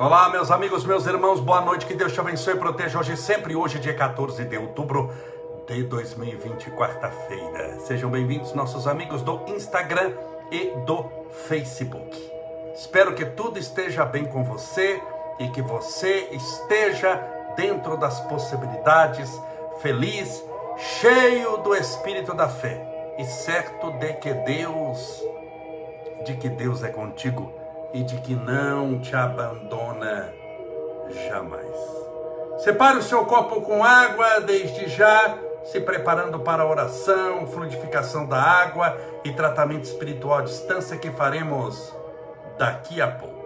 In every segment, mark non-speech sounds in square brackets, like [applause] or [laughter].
Olá, meus amigos, meus irmãos, boa noite, que Deus te abençoe e proteja hoje sempre, hoje, dia 14 de outubro de 2020, quarta-feira. Sejam bem-vindos, nossos amigos do Instagram e do Facebook. Espero que tudo esteja bem com você e que você esteja dentro das possibilidades, feliz, cheio do espírito da fé e certo de que Deus, de que Deus é contigo e de que não te abandona jamais. Separe o seu copo com água desde já, se preparando para a oração, fluidificação da água e tratamento espiritual à distância que faremos daqui a pouco.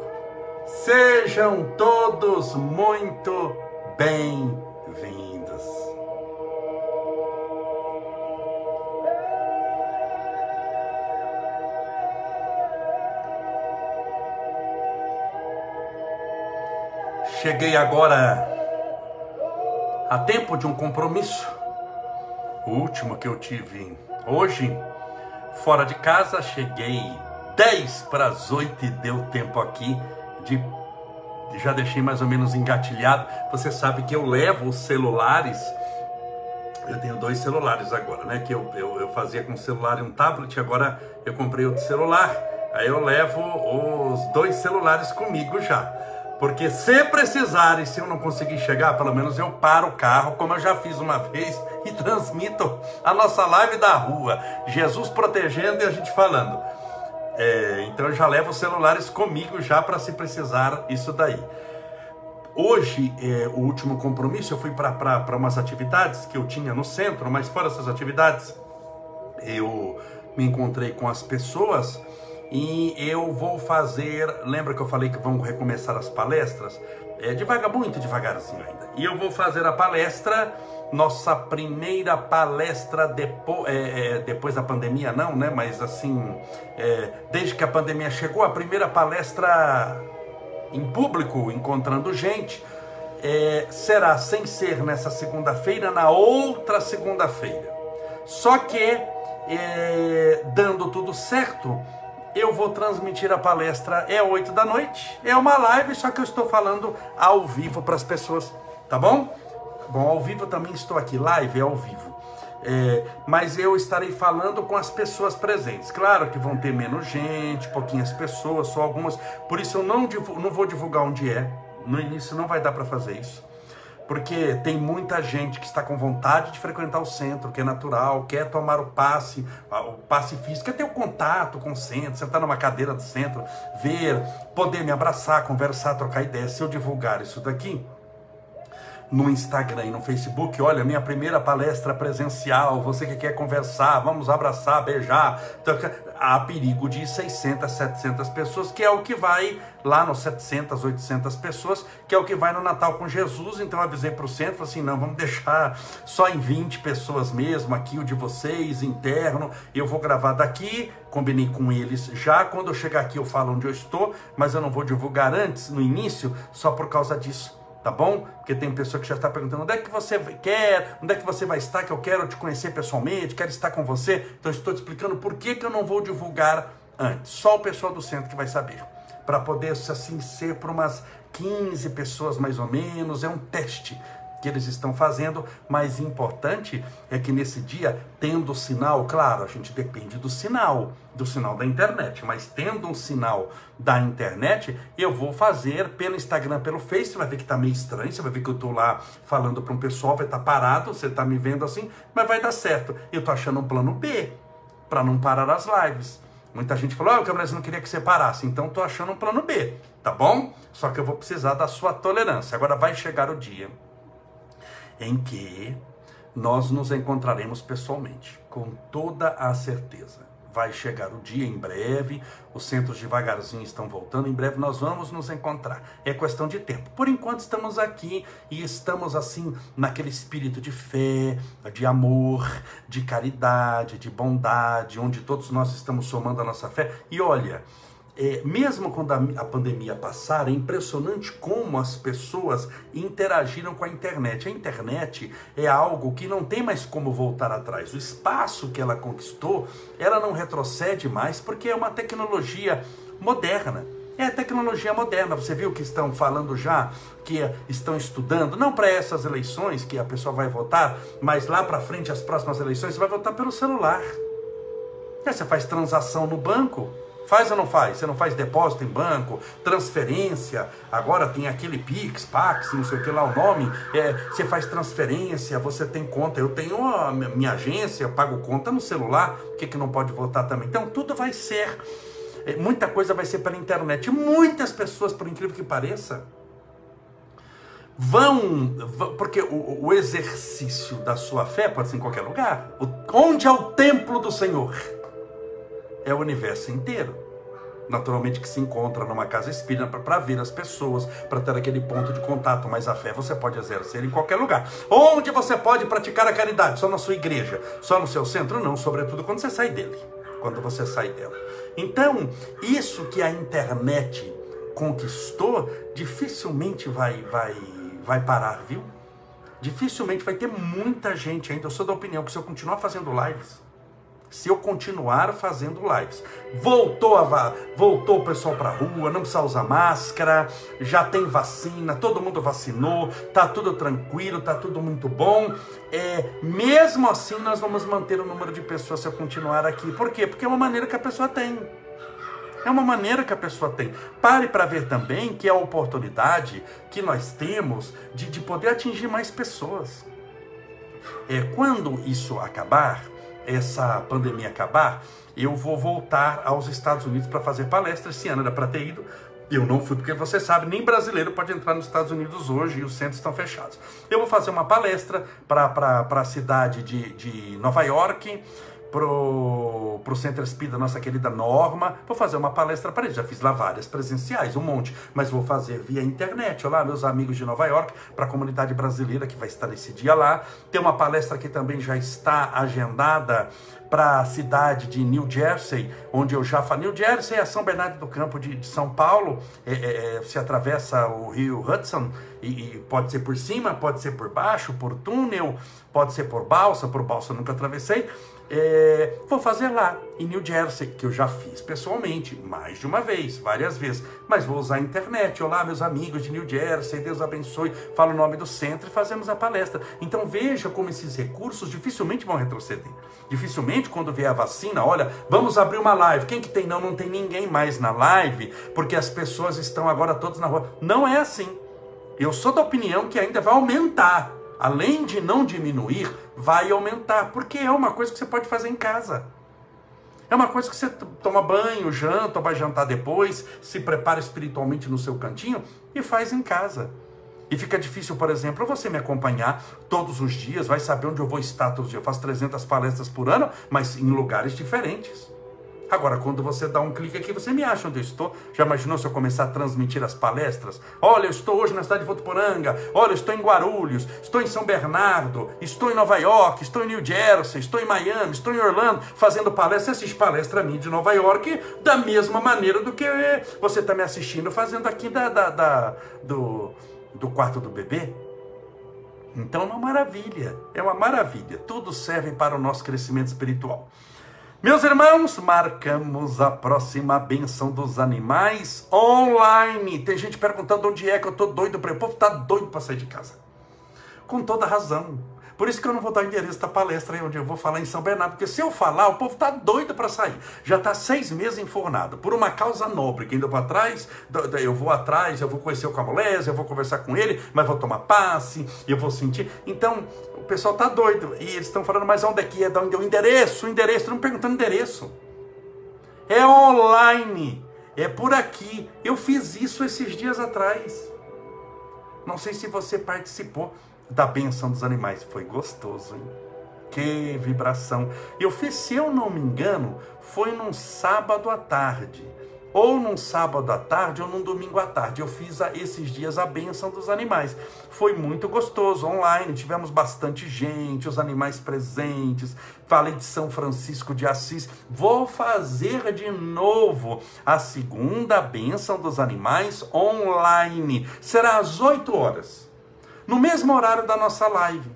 Sejam todos muito bem-vindos. Cheguei agora a tempo de um compromisso, o último que eu tive hoje, fora de casa. Cheguei 10 para as 8 e deu tempo aqui de. Já deixei mais ou menos engatilhado. Você sabe que eu levo os celulares. Eu tenho dois celulares agora, né? Que eu, eu, eu fazia com um celular e um tablet, agora eu comprei outro celular. Aí eu levo os dois celulares comigo já. Porque se precisar e se eu não conseguir chegar, pelo menos eu paro o carro, como eu já fiz uma [laughs] vez, e transmito a nossa live da rua. Jesus protegendo e a gente falando. É, então eu já levo os celulares comigo já para se precisar isso daí. Hoje, é, o último compromisso, eu fui para umas atividades que eu tinha no centro, mas fora essas atividades, eu me encontrei com as pessoas e eu vou fazer. Lembra que eu falei que vamos recomeçar as palestras? É devagar, muito devagarzinho ainda. E eu vou fazer a palestra, nossa primeira palestra depo, é, é, depois da pandemia, não, né? Mas assim, é, desde que a pandemia chegou, a primeira palestra em público, encontrando gente, é, será sem ser nessa segunda-feira, na outra segunda-feira. Só que, é, dando tudo certo, eu vou transmitir a palestra é 8 da noite. É uma live, só que eu estou falando ao vivo para as pessoas, tá bom? Bom, ao vivo também estou aqui, live é ao vivo. É, mas eu estarei falando com as pessoas presentes. Claro que vão ter menos gente, pouquinhas pessoas, só algumas. Por isso eu não, não vou divulgar onde é. No início não vai dar para fazer isso porque tem muita gente que está com vontade de frequentar o centro, que é natural, quer tomar o passe, o passe físico, quer ter o contato com o centro, sentar numa cadeira do centro, ver, poder me abraçar, conversar, trocar ideias. Se eu divulgar isso daqui, no Instagram e no Facebook, olha, minha primeira palestra presencial, você que quer conversar, vamos abraçar, beijar. Há perigo de 600, 700 pessoas, que é o que vai lá nos 700, 800 pessoas, que é o que vai no Natal com Jesus. Então eu avisei para o centro, assim, não, vamos deixar só em 20 pessoas mesmo, aqui o de vocês, interno. Eu vou gravar daqui, combinei com eles já. Quando eu chegar aqui eu falo onde eu estou, mas eu não vou divulgar antes, no início, só por causa disso tá bom? Porque tem pessoa que já está perguntando onde é que você quer, onde é que você vai estar, que eu quero te conhecer pessoalmente, quero estar com você. Então estou te explicando por que, que eu não vou divulgar antes. Só o pessoal do centro que vai saber. Para poder assim ser para umas 15 pessoas mais ou menos, é um teste que eles estão fazendo, mas importante é que nesse dia, tendo sinal, claro, a gente depende do sinal, do sinal da internet, mas tendo um sinal da internet, eu vou fazer pelo Instagram, pelo Face, você vai ver que tá meio estranho, você vai ver que eu tô lá falando para um pessoal, vai estar tá parado, você tá me vendo assim, mas vai dar certo. Eu tô achando um plano B para não parar as lives. Muita gente falou, ah, o Brasil não queria que você parasse, então tô achando um plano B, tá bom? Só que eu vou precisar da sua tolerância. Agora vai chegar o dia em que nós nos encontraremos pessoalmente, com toda a certeza. Vai chegar o dia em breve, os centros devagarzinho estão voltando, em breve nós vamos nos encontrar. É questão de tempo. Por enquanto estamos aqui e estamos assim naquele espírito de fé, de amor, de caridade, de bondade, onde todos nós estamos somando a nossa fé. E olha, é, mesmo quando a, a, pandemia passar, é impressionante como as pessoas interagiram com a internet. A internet é algo que não tem mais como voltar atrás. O espaço que ela conquistou, ela não retrocede mais porque é uma tecnologia moderna. É a tecnologia moderna. Você viu que estão falando já, que estão estudando, não para essas eleições que a pessoa vai votar, mas lá para frente, as próximas eleições, você vai votar pelo celular. Aí você faz transação no banco, Faz ou não faz? Você não faz depósito em banco, transferência, agora tem aquele Pix, Pax, não sei o que lá o nome. É, você faz transferência, você tem conta. Eu tenho a minha agência, pago conta no celular, o que, que não pode votar também? Então tudo vai ser, é, muita coisa vai ser pela internet. Muitas pessoas, por incrível que pareça, vão, porque o, o exercício da sua fé pode ser em qualquer lugar. O, onde é o templo do Senhor? É o universo inteiro. Naturalmente que se encontra numa casa espírita para ver as pessoas, para ter aquele ponto de contato, mas a fé você pode exercer em qualquer lugar. Onde você pode praticar a caridade? Só na sua igreja, só no seu centro? Não, sobretudo quando você sai dele, quando você sai dela. Então, isso que a internet conquistou, dificilmente vai, vai, vai parar, viu? Dificilmente vai ter muita gente ainda. Eu sou da opinião que se eu continuar fazendo lives, se eu continuar fazendo lives. Voltou a voltou o pessoal para rua, não precisa usar máscara, já tem vacina, todo mundo vacinou, tá tudo tranquilo, tá tudo muito bom. É, mesmo assim, nós vamos manter o número de pessoas se eu continuar aqui. Por quê? Porque é uma maneira que a pessoa tem. É uma maneira que a pessoa tem. Pare para ver também que é a oportunidade que nós temos de, de poder atingir mais pessoas. É, quando isso acabar, essa pandemia acabar, eu vou voltar aos Estados Unidos para fazer palestra. Esse ano era para ter ido, eu não fui, porque você sabe, nem brasileiro pode entrar nos Estados Unidos hoje e os centros estão fechados. Eu vou fazer uma palestra para a cidade de, de Nova York, pro, pro Centro Espírita, nossa querida Norma. Vou fazer uma palestra para eles. Já fiz lá várias presenciais, um monte, mas vou fazer via internet. Olá, meus amigos de Nova York, para a comunidade brasileira que vai estar nesse dia lá. Tem uma palestra que também já está agendada para a cidade de New Jersey, onde eu já falei. New Jersey é São Bernardo do Campo de, de São Paulo, é, é, é, se atravessa o rio Hudson, e, e, pode ser por cima, pode ser por baixo, por túnel, pode ser por balsa, por balsa nunca atravessei. É, vou fazer lá, em New Jersey, que eu já fiz pessoalmente, mais de uma vez, várias vezes. Mas vou usar a internet. Olá, meus amigos de New Jersey, Deus abençoe. Fala o nome do centro e fazemos a palestra. Então veja como esses recursos dificilmente vão retroceder. Dificilmente, quando vier a vacina, olha, vamos abrir uma live. Quem que tem? Não, não tem ninguém mais na live, porque as pessoas estão agora todas na rua. Não é assim. Eu sou da opinião que ainda vai aumentar além de não diminuir, vai aumentar, porque é uma coisa que você pode fazer em casa. É uma coisa que você toma banho, janta, vai jantar depois, se prepara espiritualmente no seu cantinho e faz em casa. E fica difícil, por exemplo, você me acompanhar todos os dias, vai saber onde eu vou estar todos os dias. Eu faço 300 palestras por ano, mas em lugares diferentes. Agora, quando você dá um clique aqui, você me acha onde eu estou. Já imaginou se eu começar a transmitir as palestras? Olha, eu estou hoje na cidade de Votuporanga. Olha, eu estou em Guarulhos. Estou em São Bernardo. Estou em Nova York. Estou em New Jersey. Estou em Miami. Estou em Orlando. Fazendo palestra. Você assiste palestra a mim de Nova York da mesma maneira do que você está me assistindo fazendo aqui da, da, da do, do quarto do bebê. Então é uma maravilha. É uma maravilha. Tudo serve para o nosso crescimento espiritual. Meus irmãos, marcamos a próxima benção dos animais online. Tem gente perguntando onde é que eu tô doido para. O povo tá doido para sair de casa. Com toda razão. Por isso que eu não vou dar o endereço da palestra aí onde eu vou falar em São Bernardo, porque se eu falar, o povo tá doido para sair. Já tá seis meses enfornado, por uma causa nobre, que ainda vou atrás, eu vou atrás, eu vou conhecer o Camolés, eu vou conversar com ele, mas vou tomar passe, eu vou sentir. Então, o pessoal tá doido. E eles estão falando, mas onde é que é? onde é o endereço? O endereço, estão perguntando endereço. É online. É por aqui. Eu fiz isso esses dias atrás. Não sei se você participou da benção dos animais. Foi gostoso, hein? Que vibração. Eu fiz, se eu não me engano, foi num sábado à tarde ou num sábado à tarde ou num domingo à tarde. Eu fiz a, esses dias a benção dos animais. Foi muito gostoso, online, tivemos bastante gente, os animais presentes. Falei de São Francisco de Assis. Vou fazer de novo a segunda benção dos animais online. Será às 8 horas, no mesmo horário da nossa live.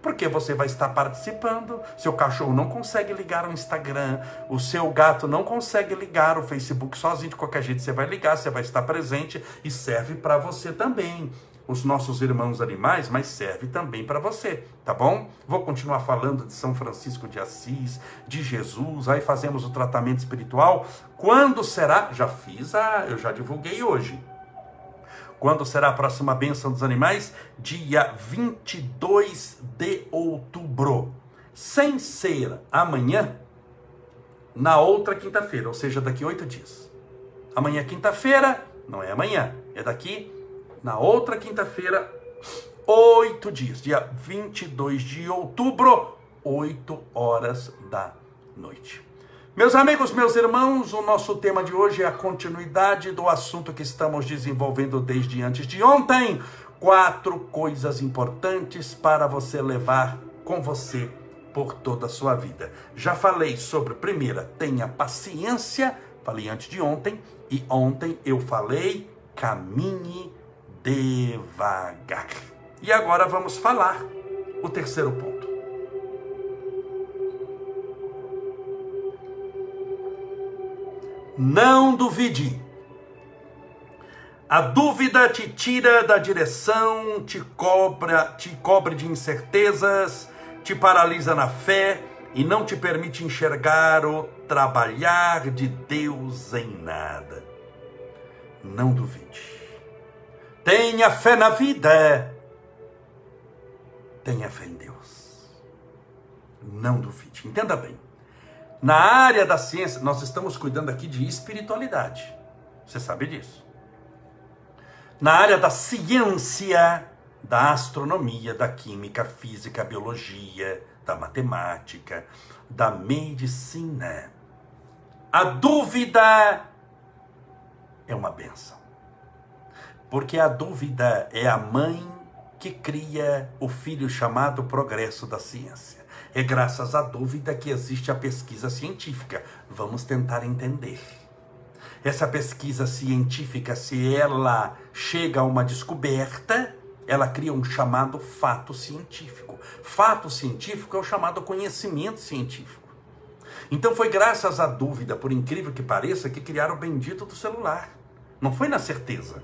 Porque você vai estar participando. Seu cachorro não consegue ligar o Instagram, o seu gato não consegue ligar o Facebook sozinho. De qualquer jeito, você vai ligar, você vai estar presente e serve para você também os nossos irmãos animais, mas serve também para você, tá bom? Vou continuar falando de São Francisco de Assis, de Jesus, aí fazemos o tratamento espiritual. Quando será? Já fiz a, eu já divulguei hoje. Quando será a próxima bênção dos animais? Dia 22 de outubro. Sem ser amanhã, na outra quinta-feira, ou seja, daqui oito dias. Amanhã é quinta-feira, não é amanhã, é daqui na outra quinta-feira, oito dias, dia 22 de outubro, oito horas da noite. Meus amigos, meus irmãos, o nosso tema de hoje é a continuidade do assunto que estamos desenvolvendo desde antes de ontem. Quatro coisas importantes para você levar com você por toda a sua vida. Já falei sobre, primeira, tenha paciência, falei antes de ontem, e ontem eu falei, caminhe devagar. E agora vamos falar o terceiro ponto. Não duvide. A dúvida te tira da direção, te cobra, te cobre de incertezas, te paralisa na fé e não te permite enxergar o trabalhar de Deus em nada. Não duvide. Tenha fé na vida. Tenha fé em Deus. Não duvide. Entenda bem. Na área da ciência, nós estamos cuidando aqui de espiritualidade. Você sabe disso. Na área da ciência, da astronomia, da química, física, biologia, da matemática, da medicina. A dúvida é uma benção. Porque a dúvida é a mãe que cria o filho chamado progresso da ciência. É graças à dúvida que existe a pesquisa científica. Vamos tentar entender. Essa pesquisa científica, se ela chega a uma descoberta, ela cria um chamado fato científico. Fato científico é o chamado conhecimento científico. Então foi graças à dúvida, por incrível que pareça, que criaram o bendito do celular. Não foi na certeza.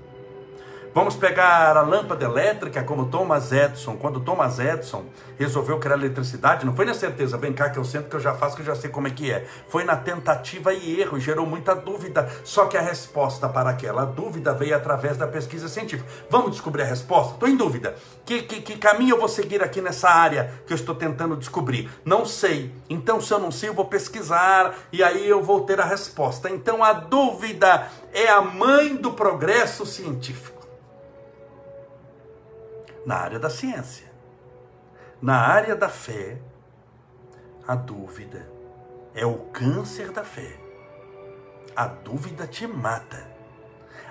Vamos pegar a lâmpada elétrica como Thomas Edison. Quando Thomas Edison resolveu criar eletricidade, não foi na certeza, vem cá que eu sinto que eu já faço, que eu já sei como é que é. Foi na tentativa e erro, e gerou muita dúvida. Só que a resposta para aquela dúvida veio através da pesquisa científica. Vamos descobrir a resposta? Estou em dúvida. Que, que, que caminho eu vou seguir aqui nessa área que eu estou tentando descobrir? Não sei. Então, se eu não sei, eu vou pesquisar e aí eu vou ter a resposta. Então, a dúvida é a mãe do progresso científico na área da ciência. Na área da fé, a dúvida é o câncer da fé. A dúvida te mata.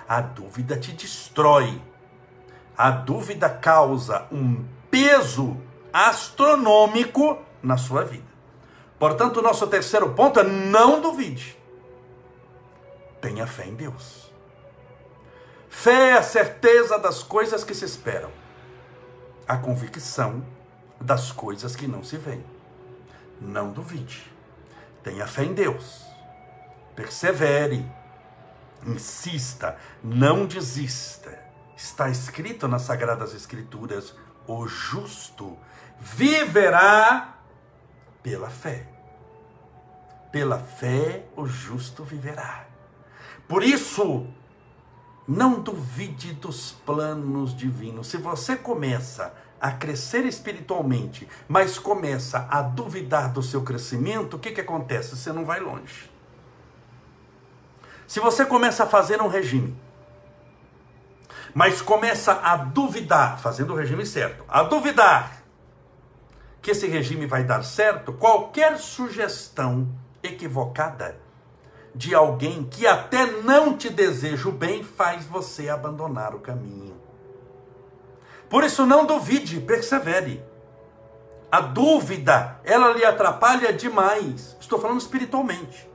A dúvida te destrói. A dúvida causa um peso astronômico na sua vida. Portanto, nosso terceiro ponto é não duvide. Tenha fé em Deus. Fé é a certeza das coisas que se esperam a convicção das coisas que não se veem. Não duvide. Tenha fé em Deus. Persevere. Insista. Não desista. Está escrito nas Sagradas Escrituras: o justo viverá pela fé. Pela fé o justo viverá. Por isso, não duvide dos planos divinos. Se você começa a crescer espiritualmente, mas começa a duvidar do seu crescimento, o que, que acontece? Você não vai longe. Se você começa a fazer um regime, mas começa a duvidar, fazendo o regime certo, a duvidar que esse regime vai dar certo, qualquer sugestão equivocada de alguém que até não te deseja o bem faz você abandonar o caminho. Por isso não duvide, persevere. A dúvida, ela lhe atrapalha demais. Estou falando espiritualmente.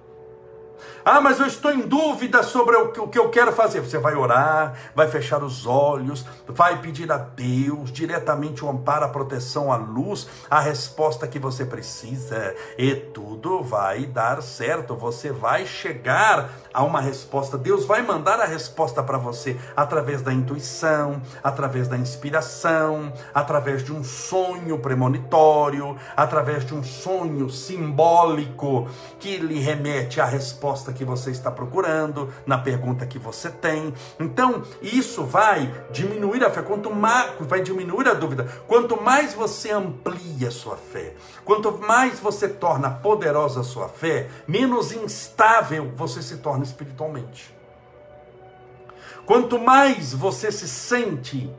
Ah, mas eu estou em dúvida sobre o que eu quero fazer. Você vai orar, vai fechar os olhos, vai pedir a Deus diretamente o amparo, a proteção, a luz, a resposta que você precisa. E tudo vai dar certo. Você vai chegar a uma resposta. Deus vai mandar a resposta para você através da intuição, através da inspiração, através de um sonho premonitório, através de um sonho simbólico que lhe remete à resposta que você está procurando, na pergunta que você tem. Então, isso vai diminuir a fé, quanto mais vai diminuir a dúvida, quanto mais você amplia sua fé, quanto mais você torna poderosa a sua fé, menos instável você se torna espiritualmente. Quanto mais você se sente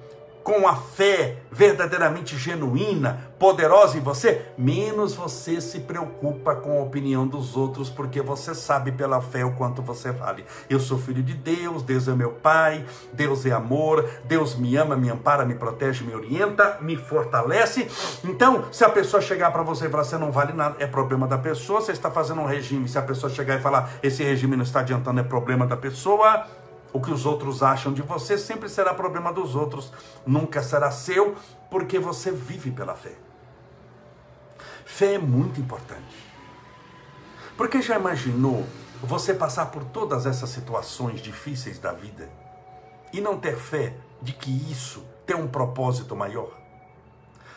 com a fé verdadeiramente genuína, poderosa em você, menos você se preocupa com a opinião dos outros, porque você sabe pela fé o quanto você vale. Eu sou filho de Deus, Deus é meu Pai, Deus é amor, Deus me ama, me ampara, me protege, me orienta, me fortalece. Então, se a pessoa chegar para você e falar, você não vale nada, é problema da pessoa. Você está fazendo um regime, se a pessoa chegar e falar, esse regime não está adiantando, é problema da pessoa o que os outros acham de você sempre será problema dos outros, nunca será seu, porque você vive pela fé. Fé é muito importante. Porque já imaginou você passar por todas essas situações difíceis da vida e não ter fé de que isso tem um propósito maior?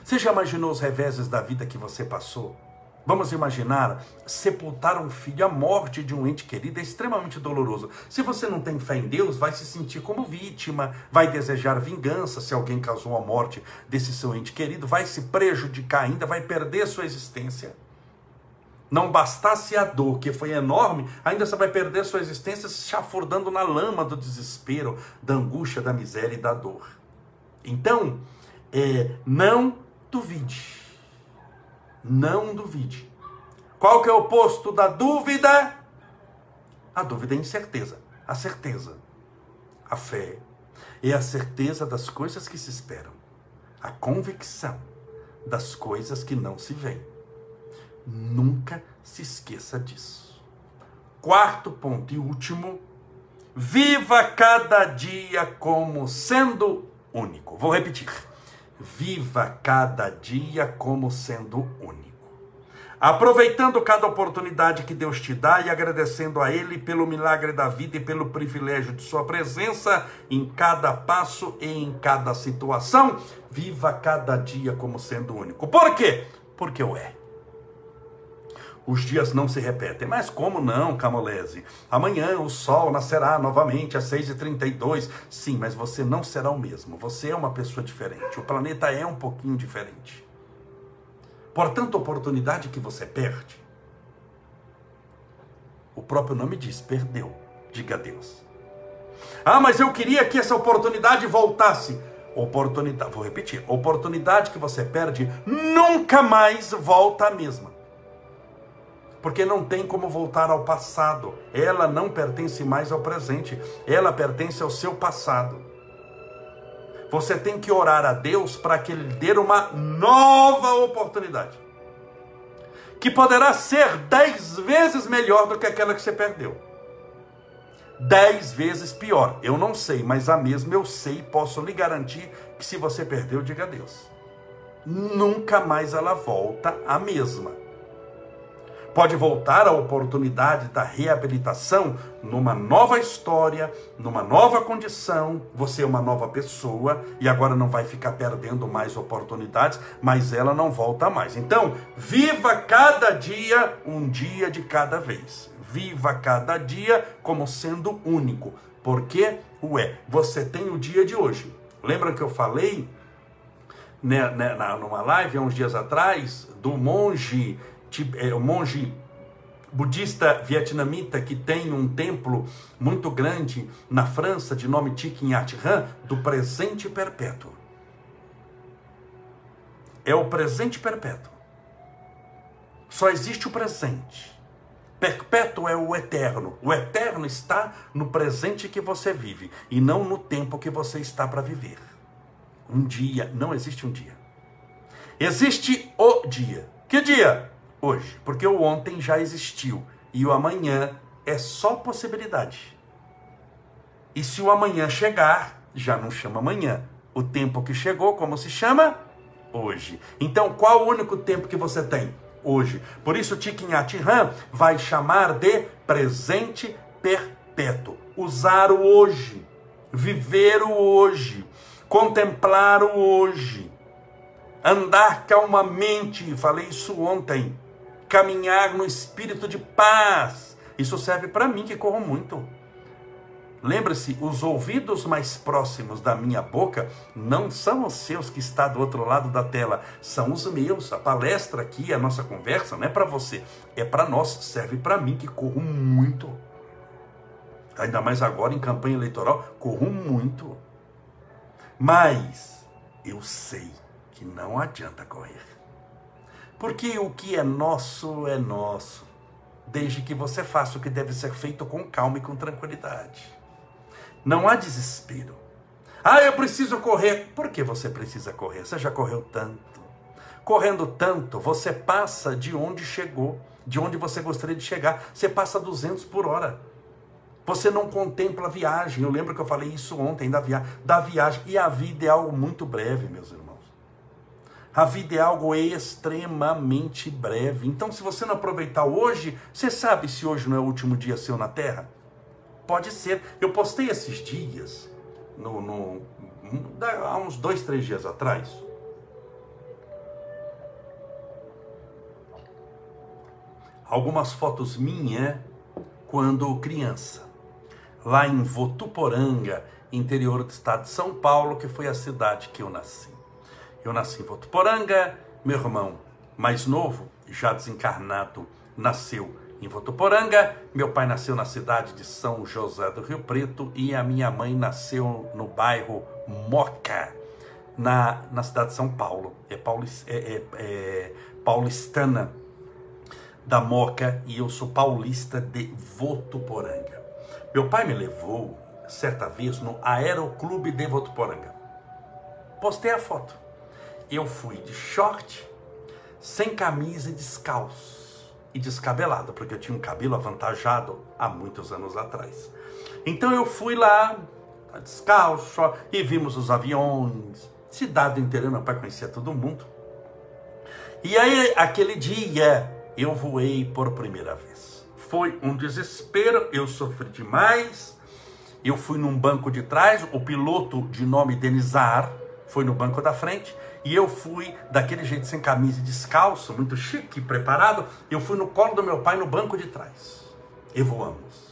Você já imaginou os reveses da vida que você passou? Vamos imaginar sepultar um filho, a morte de um ente querido é extremamente doloroso. Se você não tem fé em Deus, vai se sentir como vítima, vai desejar vingança se alguém causou a morte desse seu ente querido, vai se prejudicar ainda, vai perder sua existência. Não bastasse a dor, que foi enorme, ainda você vai perder sua existência se chafurdando na lama do desespero, da angústia, da miséria e da dor. Então, é, não duvide não duvide. Qual que é o oposto da dúvida? A dúvida é incerteza. A certeza. A fé é a certeza das coisas que se esperam. A convicção das coisas que não se veem. Nunca se esqueça disso. Quarto ponto e último. Viva cada dia como sendo único. Vou repetir Viva cada dia como sendo único. Aproveitando cada oportunidade que Deus te dá e agradecendo a Ele pelo milagre da vida e pelo privilégio de Sua presença em cada passo e em cada situação, viva cada dia como sendo único. Por quê? Porque o é os dias não se repetem. Mas como não, Camolese? Amanhã o sol nascerá novamente às 6h32. Sim, mas você não será o mesmo. Você é uma pessoa diferente. O planeta é um pouquinho diferente. Portanto, a oportunidade que você perde, o próprio nome diz: perdeu. Diga a Deus. Ah, mas eu queria que essa oportunidade voltasse. Oportunidade, vou repetir: oportunidade que você perde nunca mais volta a mesma porque não tem como voltar ao passado. Ela não pertence mais ao presente, ela pertence ao seu passado. Você tem que orar a Deus para que Ele dê uma nova oportunidade, que poderá ser dez vezes melhor do que aquela que você perdeu. Dez vezes pior, eu não sei, mas a mesma eu sei, posso lhe garantir que se você perdeu, diga a Deus. Nunca mais ela volta a mesma pode voltar à oportunidade da reabilitação numa nova história, numa nova condição. Você é uma nova pessoa e agora não vai ficar perdendo mais oportunidades, mas ela não volta mais. Então, viva cada dia um dia de cada vez. Viva cada dia como sendo único. Porque, ué, você tem o dia de hoje. Lembra que eu falei né, né, numa live há uns dias atrás do monge é, o monge budista vietnamita que tem um templo muito grande na França, de nome Thich Nhat Hanh, do presente perpétuo. É o presente perpétuo. Só existe o presente. Perpétuo é o eterno. O eterno está no presente que você vive e não no tempo que você está para viver. Um dia, não existe um dia. Existe o dia. Que dia? Hoje, porque o ontem já existiu e o amanhã é só possibilidade. E se o amanhã chegar, já não chama amanhã. O tempo que chegou, como se chama? Hoje. Então, qual o único tempo que você tem? Hoje. Por isso, Tikinhat Han vai chamar de presente perpétuo. Usar o hoje. Viver o hoje. Contemplar o hoje. Andar calmamente. Falei isso ontem. Caminhar no espírito de paz. Isso serve para mim que corro muito. Lembre-se, os ouvidos mais próximos da minha boca não são os seus que está do outro lado da tela, são os meus. A palestra aqui, a nossa conversa, não é para você, é para nós, serve para mim que corro muito. Ainda mais agora em campanha eleitoral, corro muito. Mas eu sei que não adianta correr. Porque o que é nosso é nosso, desde que você faça o que deve ser feito com calma e com tranquilidade. Não há desespero. Ah, eu preciso correr. Por que você precisa correr? Você já correu tanto. Correndo tanto, você passa de onde chegou, de onde você gostaria de chegar. Você passa 200 por hora. Você não contempla a viagem. Eu lembro que eu falei isso ontem da, via da viagem. E a vida é algo muito breve, meus irmãos. A vida é algo extremamente breve. Então, se você não aproveitar hoje, você sabe se hoje não é o último dia seu na Terra? Pode ser. Eu postei esses dias, no, no, há uns dois, três dias atrás. Algumas fotos minhas quando criança, lá em Votuporanga, interior do estado de São Paulo, que foi a cidade que eu nasci. Eu nasci em Votuporanga, meu irmão mais novo, já desencarnado, nasceu em Votuporanga. Meu pai nasceu na cidade de São José do Rio Preto e a minha mãe nasceu no bairro Moca, na, na cidade de São Paulo. É, paulis, é, é, é paulistana da Moca e eu sou paulista de Votuporanga. Meu pai me levou certa vez no Aeroclube de Votuporanga. Postei a foto. Eu fui de short, sem camisa e descalço e descabelado, porque eu tinha um cabelo avantajado há muitos anos atrás. Então eu fui lá, descalço, e vimos os aviões, cidade inteira, meu pai conhecia todo mundo. E aí, aquele dia, eu voei por primeira vez. Foi um desespero, eu sofri demais. Eu fui num banco de trás, o piloto de nome Denizar foi no banco da frente e eu fui daquele jeito sem camisa e descalço, muito chique, preparado. Eu fui no colo do meu pai no banco de trás. E voamos.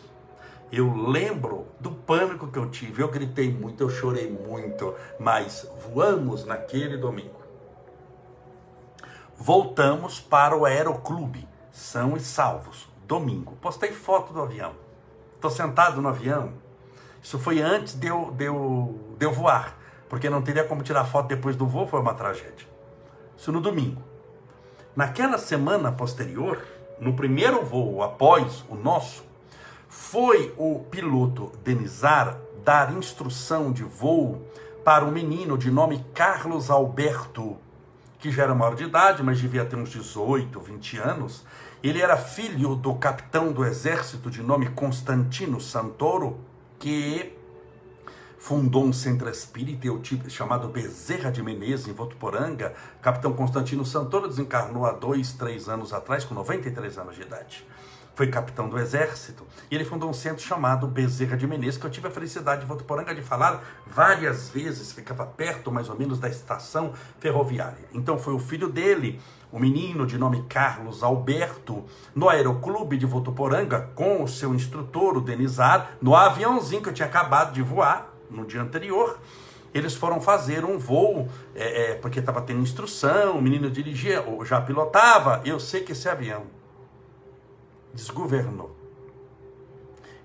Eu lembro do pânico que eu tive. Eu gritei muito, eu chorei muito, mas voamos naquele domingo. Voltamos para o Aeroclube, são e salvos, domingo. Postei foto do avião. Estou sentado no avião. Isso foi antes de eu, de eu, de eu voar porque não teria como tirar foto depois do voo, foi uma tragédia. Isso no domingo. Naquela semana posterior, no primeiro voo após o nosso, foi o piloto Denizar dar instrução de voo para um menino de nome Carlos Alberto, que já era maior de idade, mas devia ter uns 18, 20 anos. Ele era filho do capitão do exército de nome Constantino Santoro, que fundou um centro espírita chamado Bezerra de Menezes, em Votuporanga. Capitão Constantino Santoro desencarnou há dois, três anos atrás, com 93 anos de idade. Foi capitão do exército e ele fundou um centro chamado Bezerra de Menezes, que eu tive a felicidade de Votuporanga de falar várias vezes, ficava perto mais ou menos da estação ferroviária. Então foi o filho dele, o menino de nome Carlos Alberto, no Aeroclube de Votuporanga, com o seu instrutor, o Denizar, no aviãozinho que eu tinha acabado de voar, no dia anterior, eles foram fazer um voo, é, é, porque estava tendo instrução, o menino dirigia, ou já pilotava. Eu sei que esse avião desgovernou.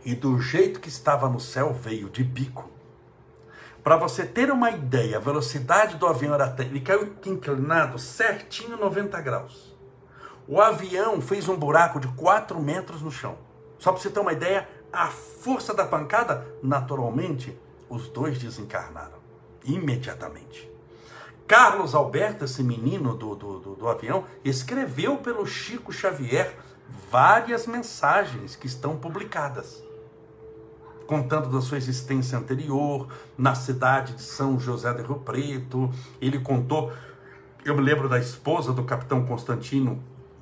E do jeito que estava no céu, veio de bico. Para você ter uma ideia, a velocidade do avião era. Ele caiu inclinado certinho 90 graus. O avião fez um buraco de 4 metros no chão. Só para você ter uma ideia, a força da pancada, naturalmente, os dois desencarnaram imediatamente. Carlos Alberto, esse menino do, do, do, do, avião, escreveu pelo Chico Xavier várias mensagens que estão publicadas, contando da sua existência anterior na cidade de São José do Rio Preto. Ele contou, eu me lembro da esposa do capitão Constantino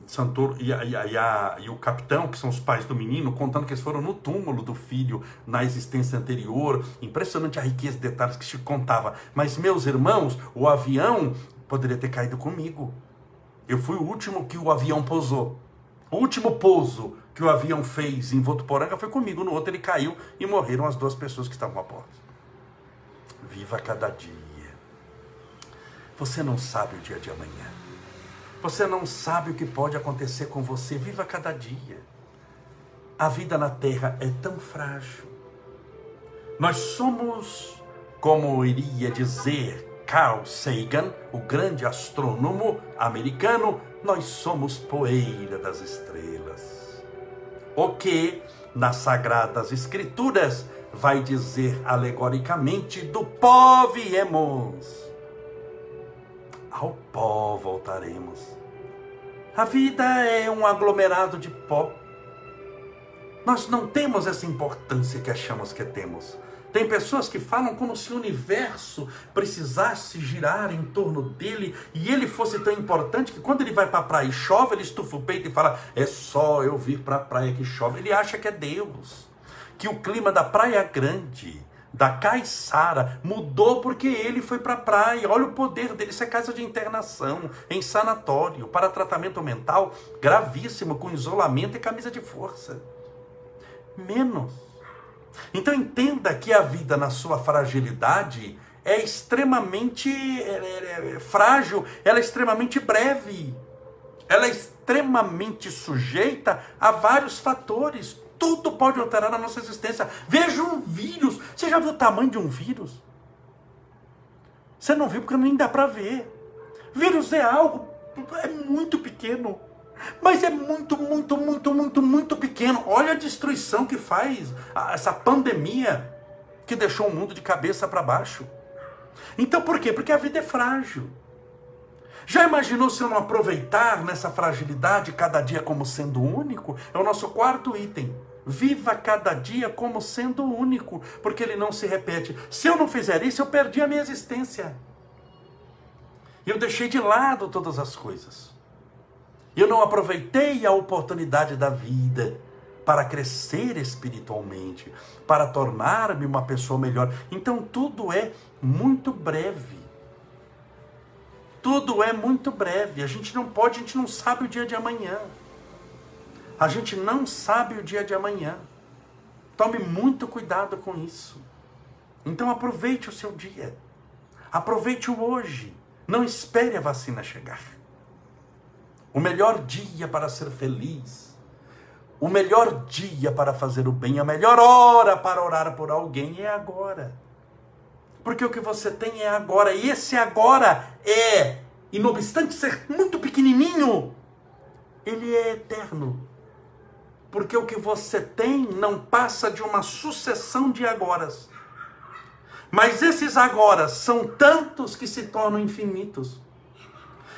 Santoro e, a, e, a, e, o capitão, que são os pais do menino, contando que eles foram no túmulo do filho na existência anterior. Impressionante a riqueza de detalhes que se contava. Mas, meus irmãos, o avião poderia ter caído comigo. Eu fui o último que o avião pousou. O último pouso que o avião fez em Votuporanga foi comigo. No outro ele caiu e morreram as duas pessoas que estavam a bordo. Viva cada dia. Você não sabe o dia de amanhã. Você não sabe o que pode acontecer com você. Viva cada dia. A vida na terra é tão frágil. Nós somos, como iria dizer Carl Sagan, o grande astrônomo americano, nós somos poeira das estrelas. O que nas sagradas escrituras vai dizer alegoricamente do pó viemos ao pó voltaremos. A vida é um aglomerado de pó. Nós não temos essa importância que achamos que temos. Tem pessoas que falam como se o universo precisasse girar em torno dele e ele fosse tão importante que quando ele vai para a praia e chove, ele estufa o peito e fala: É só eu vir para a praia que chove. Ele acha que é Deus, que o clima da praia é grande, da Caiçara mudou porque ele foi para a praia. Olha o poder dele. Isso é casa de internação, em sanatório, para tratamento mental gravíssimo, com isolamento e camisa de força. Menos. Então entenda que a vida, na sua fragilidade, é extremamente é, é, é, frágil, ela é extremamente breve, ela é extremamente sujeita a vários fatores tudo pode alterar a nossa existência. Veja um vírus. Você já viu o tamanho de um vírus? Você não viu porque nem dá para ver. Vírus é algo é muito pequeno. Mas é muito, muito, muito, muito, muito pequeno. Olha a destruição que faz essa pandemia que deixou o mundo de cabeça para baixo. Então por quê? Porque a vida é frágil. Já imaginou se eu não aproveitar nessa fragilidade cada dia como sendo único? É o nosso quarto item. Viva cada dia como sendo único, porque ele não se repete. Se eu não fizer isso, eu perdi a minha existência. Eu deixei de lado todas as coisas. Eu não aproveitei a oportunidade da vida para crescer espiritualmente, para tornar-me uma pessoa melhor. Então tudo é muito breve. Tudo é muito breve. A gente não pode, a gente não sabe o dia de amanhã. A gente não sabe o dia de amanhã. Tome muito cuidado com isso. Então aproveite o seu dia. Aproveite o hoje. Não espere a vacina chegar. O melhor dia para ser feliz, o melhor dia para fazer o bem, a melhor hora para orar por alguém é agora. Porque o que você tem é agora, e esse agora é, e não obstante ser muito pequenininho, ele é eterno. Porque o que você tem não passa de uma sucessão de agoras. Mas esses agoras são tantos que se tornam infinitos.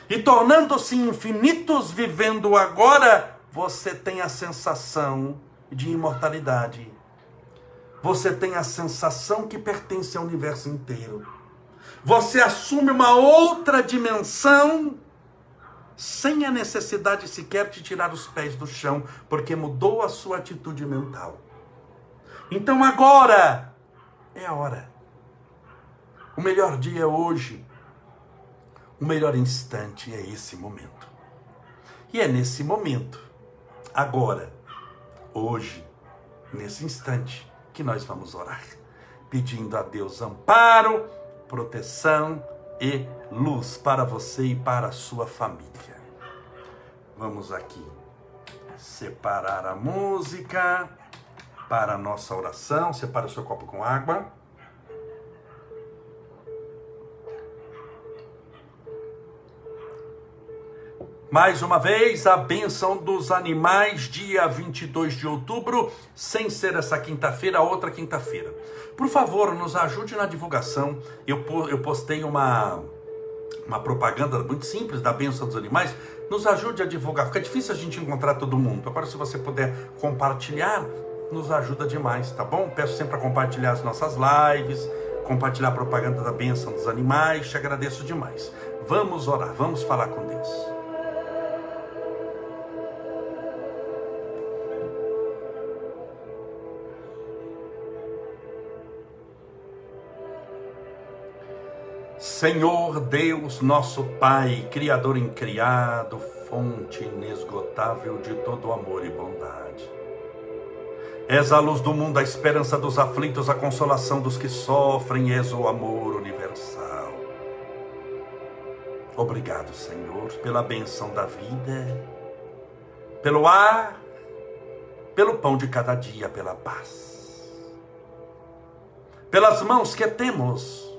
E tornando-se infinitos, vivendo agora, você tem a sensação de imortalidade. Você tem a sensação que pertence ao universo inteiro. Você assume uma outra dimensão sem a necessidade sequer de tirar os pés do chão, porque mudou a sua atitude mental. Então agora é a hora. O melhor dia é hoje. O melhor instante é esse momento. E é nesse momento, agora, hoje, nesse instante, que nós vamos orar, pedindo a Deus amparo, proteção e luz para você e para a sua família. Vamos aqui separar a música para a nossa oração. Separa o seu copo com água. Mais uma vez, a bênção dos animais, dia 22 de outubro, sem ser essa quinta-feira, outra quinta-feira. Por favor, nos ajude na divulgação. Eu, eu postei uma, uma propaganda muito simples da bênção dos animais nos ajude a divulgar. Fica difícil a gente encontrar todo mundo. Agora, se você puder compartilhar, nos ajuda demais, tá bom? Peço sempre para compartilhar as nossas lives, compartilhar a propaganda da bênção dos animais. Te agradeço demais. Vamos orar, vamos falar com Deus. Senhor Deus, nosso Pai, Criador incriado, fonte inesgotável de todo amor e bondade. És a luz do mundo, a esperança dos aflitos, a consolação dos que sofrem, és o amor universal. Obrigado, Senhor, pela benção da vida, pelo ar, pelo pão de cada dia, pela paz. Pelas mãos que temos,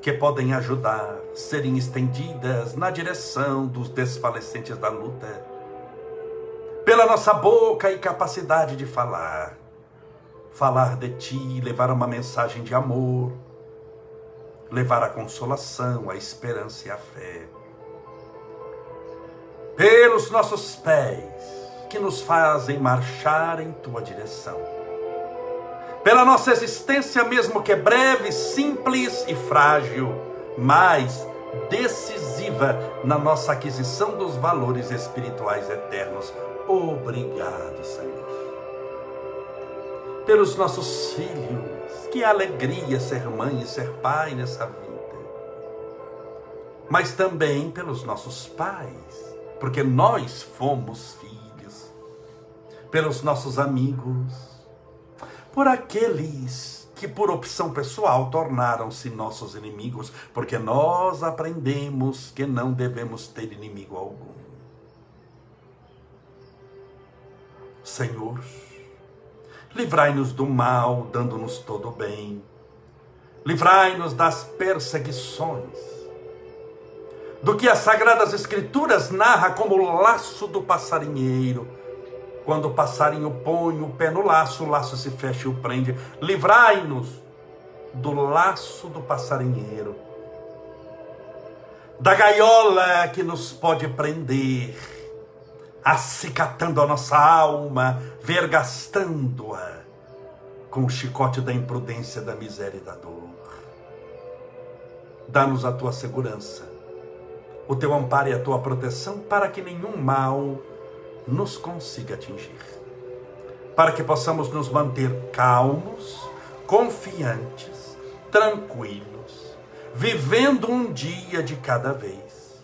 que podem ajudar, serem estendidas na direção dos desfalecentes da luta, pela nossa boca e capacidade de falar, falar de ti, levar uma mensagem de amor, levar a consolação, a esperança e a fé, pelos nossos pés que nos fazem marchar em tua direção pela nossa existência, mesmo que é breve, simples e frágil, mas decisiva na nossa aquisição dos valores espirituais eternos. Obrigado, Senhor. Pelos nossos filhos, que alegria ser mãe e ser pai nessa vida. Mas também pelos nossos pais, porque nós fomos filhos. Pelos nossos amigos, por aqueles que, por opção pessoal, tornaram-se nossos inimigos, porque nós aprendemos que não devemos ter inimigo algum. Senhor, livrai-nos do mal, dando-nos todo o bem. Livrai-nos das perseguições, do que as Sagradas Escrituras narra como o laço do passarinheiro quando o passarinho põe o pé no laço, o laço se fecha e o prende. Livrai-nos do laço do passarinheiro, da gaiola que nos pode prender, acicatando a nossa alma, vergastando-a com o chicote da imprudência, da miséria e da dor. Dá-nos a tua segurança, o teu amparo e a tua proteção, para que nenhum mal nos consiga atingir. Para que possamos nos manter calmos, confiantes, tranquilos, vivendo um dia de cada vez.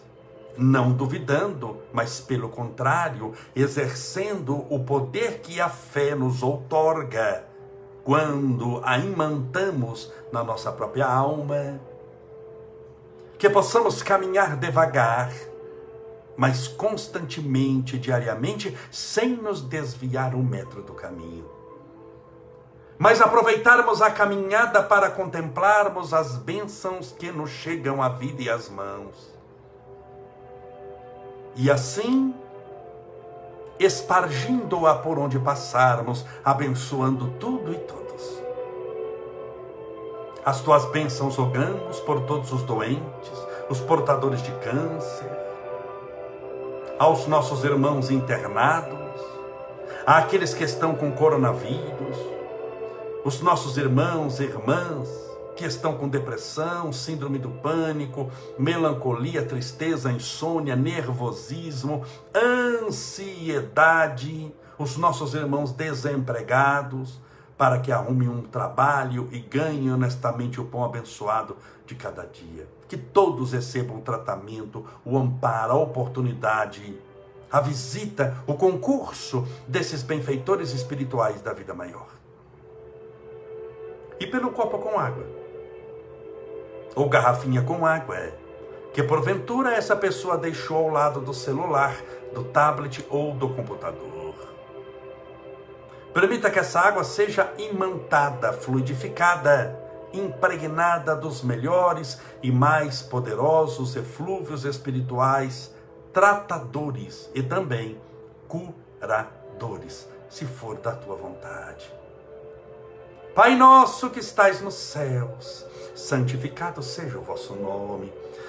Não duvidando, mas pelo contrário, exercendo o poder que a fé nos outorga quando a imantamos na nossa própria alma. Que possamos caminhar devagar, mas constantemente, diariamente, sem nos desviar um metro do caminho. Mas aproveitarmos a caminhada para contemplarmos as bênçãos que nos chegam à vida e às mãos. E assim, espargindo-a por onde passarmos, abençoando tudo e todos. As tuas bênçãos rogamos por todos os doentes, os portadores de câncer, aos nossos irmãos internados, àqueles que estão com coronavírus, os nossos irmãos e irmãs que estão com depressão, síndrome do pânico, melancolia, tristeza, insônia, nervosismo, ansiedade, os nossos irmãos desempregados, para que arrumem um trabalho e ganhem honestamente o pão abençoado de cada dia. Que todos recebam o tratamento, o amparo, a oportunidade, a visita, o concurso desses benfeitores espirituais da vida maior. E pelo copo com água, ou garrafinha com água, é, que porventura essa pessoa deixou ao lado do celular, do tablet ou do computador. Permita que essa água seja imantada, fluidificada, impregnada dos melhores e mais poderosos eflúvios espirituais, tratadores e também curadores, se for da tua vontade. Pai nosso que estais nos céus, santificado seja o vosso nome.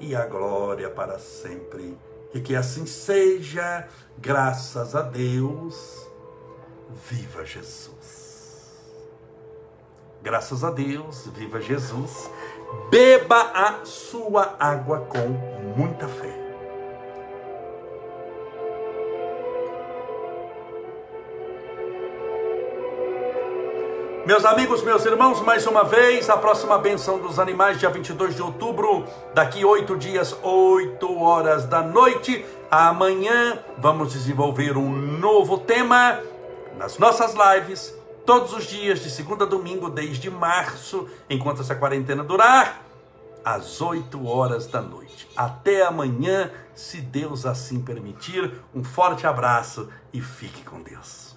e a glória para sempre. E que assim seja, graças a Deus. Viva Jesus! Graças a Deus, viva Jesus! Beba a sua água com muita fé. Meus amigos, meus irmãos, mais uma vez, a próxima benção dos animais, dia 22 de outubro, daqui oito dias, oito horas da noite. Amanhã vamos desenvolver um novo tema nas nossas lives, todos os dias, de segunda a domingo, desde março, enquanto essa quarentena durar, às oito horas da noite. Até amanhã, se Deus assim permitir. Um forte abraço e fique com Deus.